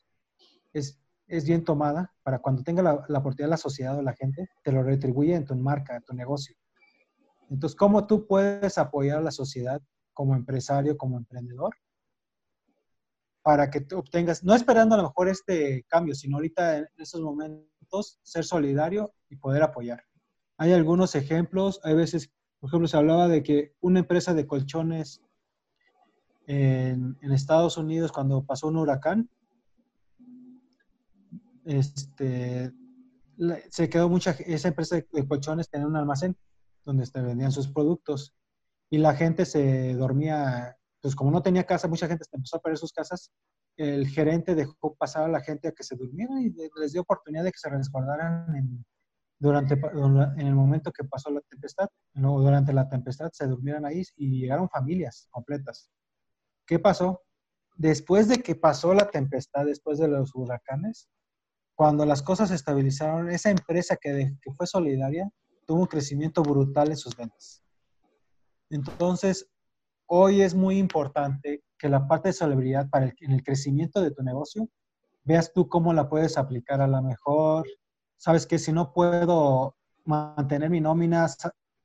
es, es bien tomada para cuando tenga la, la oportunidad la sociedad o la gente, te lo retribuye en tu marca, en tu negocio. Entonces, ¿cómo tú puedes apoyar a la sociedad como empresario, como emprendedor? Para que obtengas, no esperando a lo mejor este cambio, sino ahorita en estos momentos ser solidario y poder apoyar. Hay algunos ejemplos, hay veces, por ejemplo, se hablaba de que una empresa de colchones en, Estados Unidos cuando pasó un huracán, este, se quedó mucha, esa empresa de colchones tenía un almacén donde se vendían sus productos y la gente se dormía, pues como no tenía casa, mucha gente empezó a perder sus casas, el gerente dejó pasar a la gente a que se durmiera y les dio oportunidad de que se resguardaran en, durante, en el momento que pasó la tempestad, no, durante la tempestad se durmieran ahí y llegaron familias completas. ¿Qué pasó? Después de que pasó la tempestad, después de los huracanes, cuando las cosas se estabilizaron, esa empresa que, que fue solidaria tuvo un crecimiento brutal en sus ventas. Entonces, hoy es muy importante que la parte de solidaridad para el, en el crecimiento de tu negocio, veas tú cómo la puedes aplicar a la mejor. Sabes que si no puedo mantener mi nómina,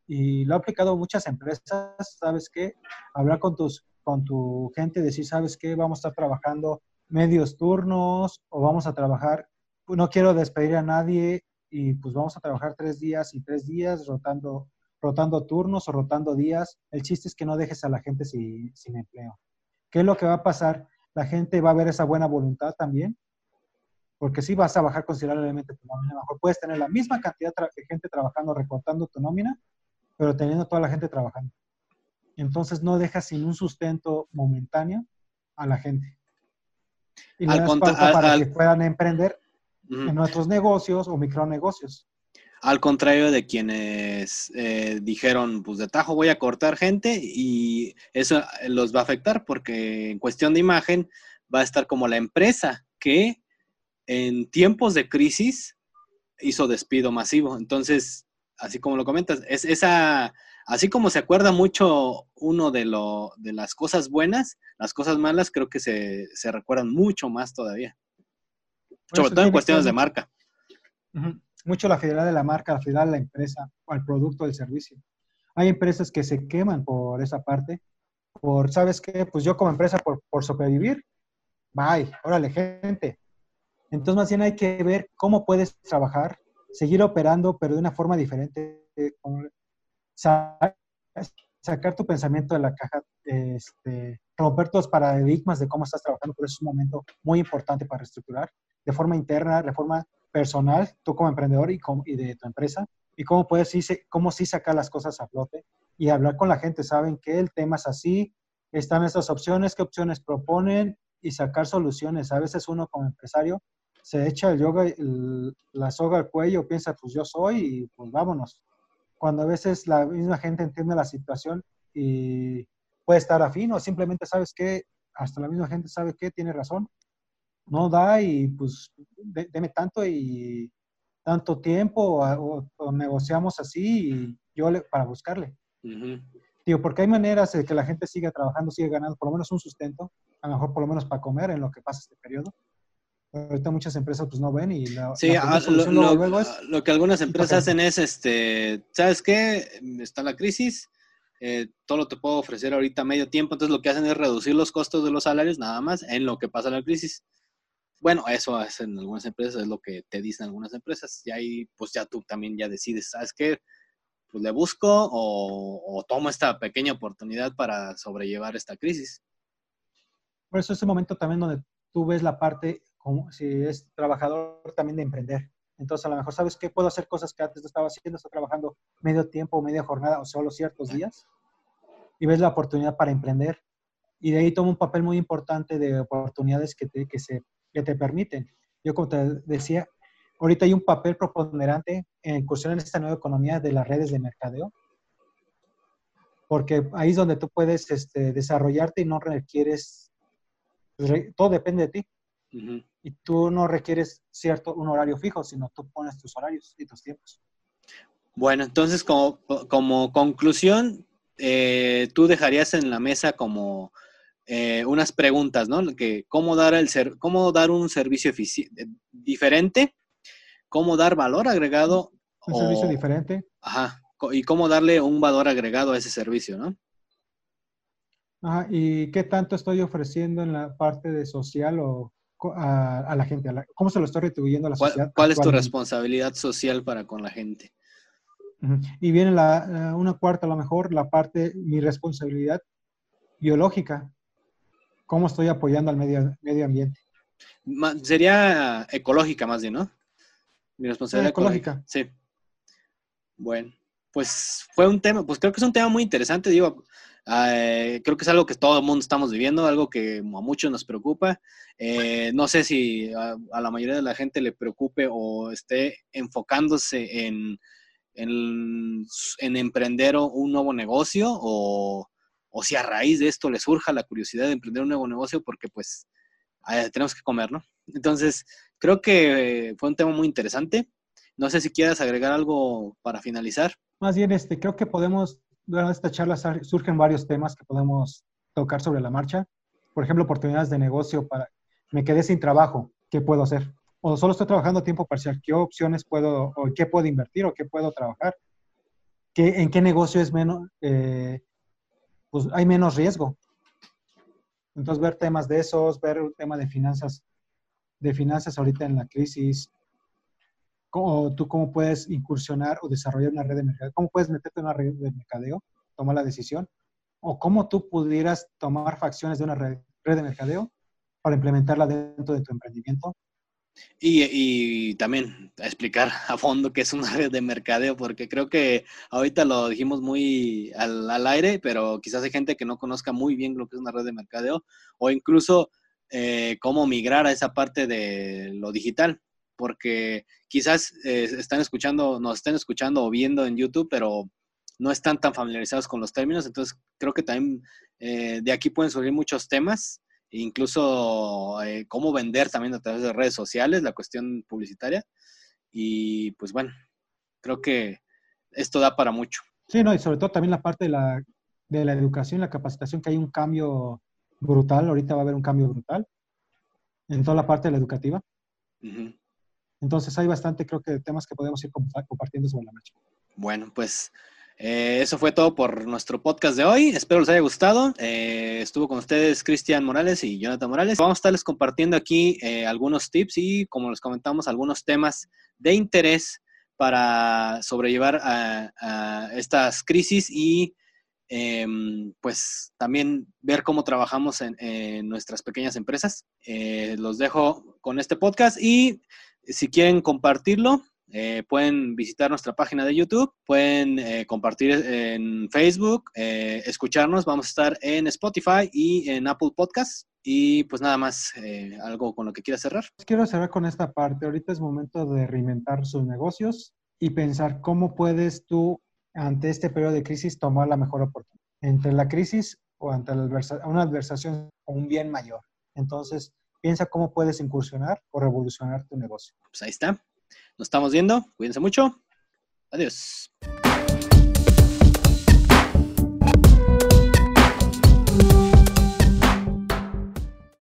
y lo he aplicado muchas empresas, sabes que hablar con tus con tu gente, decir, sabes qué, vamos a estar trabajando medios turnos o vamos a trabajar, no quiero despedir a nadie y pues vamos a trabajar tres días y tres días rotando, rotando turnos o rotando días. El chiste es que no dejes a la gente sin, sin empleo. ¿Qué es lo que va a pasar? La gente va a ver esa buena voluntad también, porque si vas a bajar considerablemente tu nómina. mejor puedes tener la misma cantidad de gente trabajando, recortando tu nómina, pero teniendo toda la gente trabajando entonces no dejas sin un sustento momentáneo a la gente. Y le das para que puedan emprender en nuestros negocios o micronegocios. Al contrario de quienes eh, dijeron, pues de tajo voy a cortar gente y eso los va a afectar porque en cuestión de imagen va a estar como la empresa que en tiempos de crisis hizo despido masivo. Entonces, así como lo comentas, es esa así como se acuerda mucho uno de, lo, de las cosas buenas, las cosas malas creo que se, recuerdan mucho más todavía. Sobre todo en cuestiones de marca. Mucho la fidelidad de la marca, la fidelidad de la empresa, al producto, del servicio. Hay empresas que se queman por esa parte, por, ¿sabes qué? Pues yo como empresa, por, por sobrevivir, bye, órale, gente. Entonces, más bien hay que ver cómo puedes trabajar, seguir operando, pero de una forma diferente, sacar tu pensamiento de la caja, este, romper tus paradigmas de cómo estás trabajando, por eso es un momento muy importante para reestructurar de forma interna, de forma personal, tú como emprendedor y, y de tu empresa, y cómo puedes cómo sí sacar las cosas a flote y hablar con la gente, saben que el tema es así, están estas opciones, qué opciones proponen y sacar soluciones. A veces uno como empresario se echa el yoga, la soga al cuello, piensa, pues yo soy y pues vámonos cuando a veces la misma gente entiende la situación y puede estar afín o simplemente sabes que hasta la misma gente sabe que tiene razón, no da y pues deme tanto y tanto tiempo o, negociamos así y yo le, para buscarle. Digo, porque hay maneras de que la gente siga trabajando, siga ganando por lo menos un sustento, a lo mejor por lo menos para comer en lo que pasa este periodo. Ahorita muchas empresas pues no ven y la, sí, ah, lo, que algunas empresas hacen es, este, ¿sabes qué? Está la crisis, eh, todo lo te puedo ofrecer ahorita medio tiempo, entonces lo que hacen es reducir los costos de los salarios nada más en lo que pasa la crisis. Bueno, eso hacen algunas empresas, es lo que te dicen algunas empresas, y ahí pues ya tú también ya decides, ¿sabes qué? Pues le busco o, o tomo esta pequeña oportunidad para sobrellevar esta crisis. Por eso es el momento también donde tú ves la parte como si es trabajador también de emprender. Entonces, a lo mejor, ¿sabes qué? Puedo hacer cosas que antes no estaba haciendo, estoy trabajando medio tiempo, media jornada o solo ciertos días y ves la oportunidad para emprender. Y de ahí toma un papel muy importante de oportunidades que te, que se, que te permiten. Yo, como te decía, ahorita hay un papel preponderante en incursión en esta nueva economía de las redes de mercadeo, porque ahí es donde tú puedes este, desarrollarte y no requieres, pues, todo depende de ti. Y tú no requieres cierto, un horario fijo, sino tú pones tus horarios y tus tiempos. Bueno, entonces como, como conclusión, eh, tú dejarías en la mesa como eh, unas preguntas, ¿no? Que cómo dar el ser, cómo dar un servicio diferente, cómo dar valor agregado. Un servicio diferente. Ajá. Y cómo darle un valor agregado a ese servicio, ¿no? Ajá. ¿Y qué tanto estoy ofreciendo en la parte de social o a, la gente? ¿Cómo se lo estoy retribuyendo a la sociedad? ¿Cuál es tu responsabilidad social para con la gente? Y viene la, una cuarta, a lo mejor, la parte, mi responsabilidad biológica. ¿Cómo estoy apoyando al medio, medio ambiente? Sería ecológica más bien, ¿no? Mi responsabilidad ecológica. Sí. Bueno, pues fue un tema, pues creo que es un tema muy interesante, digo, eh, creo que es algo que todo el mundo estamos viviendo, algo que a muchos nos preocupa. Eh, no sé si a, la mayoría de la gente le preocupe o esté enfocándose en, en, emprender un nuevo negocio o, o, si a raíz de esto le surja la curiosidad de emprender un nuevo negocio porque pues eh, tenemos que comer, ¿no? Entonces, creo que fue un tema muy interesante. No sé si quieras agregar algo para finalizar. Más bien, este, creo que podemos, durante esta charla surgen varios temas que podemos tocar sobre la marcha. Por ejemplo, oportunidades de negocio para, me quedé sin trabajo, ¿qué puedo hacer? O solo estoy trabajando a tiempo parcial, ¿qué opciones puedo, o qué puedo invertir o qué puedo trabajar? ¿Qué, ¿En qué negocio es menos, eh, pues hay menos riesgo? Entonces, ver temas de esos, ver el tema de finanzas, de finanzas ahorita en la crisis, cómo, tú cómo puedes incursionar o desarrollar una red de mercadeo, cómo puedes meterte en una red de mercadeo, tomar la decisión, o cómo tú pudieras tomar facciones de una red, de mercadeo para implementarla dentro de tu emprendimiento. Y, y, también explicar a fondo qué es una red de mercadeo, porque creo que ahorita lo dijimos muy al, al, aire, pero quizás hay gente que no conozca muy bien lo que es una red de mercadeo o incluso eh, cómo migrar a esa parte de lo digital, porque quizás eh, están escuchando, nos estén escuchando o viendo en YouTube, pero no están tan familiarizados con los términos, entonces creo que también eh, de aquí pueden surgir muchos temas, incluso eh, cómo vender también a través de redes sociales, la cuestión publicitaria, y pues bueno, creo que esto da para mucho. Sí, no, y sobre todo también la parte de la, de la educación, la capacitación, que hay un cambio brutal, ahorita va a haber un cambio brutal en toda la parte de la educativa. Entonces hay bastante, creo que, temas que podemos ir compartiendo sobre la marcha. Bueno, pues eh, eso fue todo por nuestro podcast de hoy. Espero les haya gustado. Eh, estuvo con ustedes Cristian Morales y Jonathan Morales. Vamos a estarles compartiendo aquí eh, algunos tips y, como les comentamos, algunos temas de interés para sobrellevar a, estas crisis y em, pues también ver cómo trabajamos en, en nuestras pequeñas empresas. los dejo con este podcast y si quieren compartirlo, eh, pueden visitar nuestra página de YouTube, pueden eh, compartir en Facebook, eh, escucharnos. Vamos a estar en Spotify y en Apple Podcasts. Y pues nada más, algo con lo que quiera cerrar. Quiero cerrar con esta parte. Ahorita es momento de reinventar sus negocios y pensar cómo puedes tú, ante este periodo de crisis, tomar la mejor oportunidad. Entre la crisis o ante una adversación o un bien mayor. Entonces, piensa cómo puedes incursionar o revolucionar tu negocio. Pues ahí está. Nos estamos viendo. Cuídense mucho. Adiós.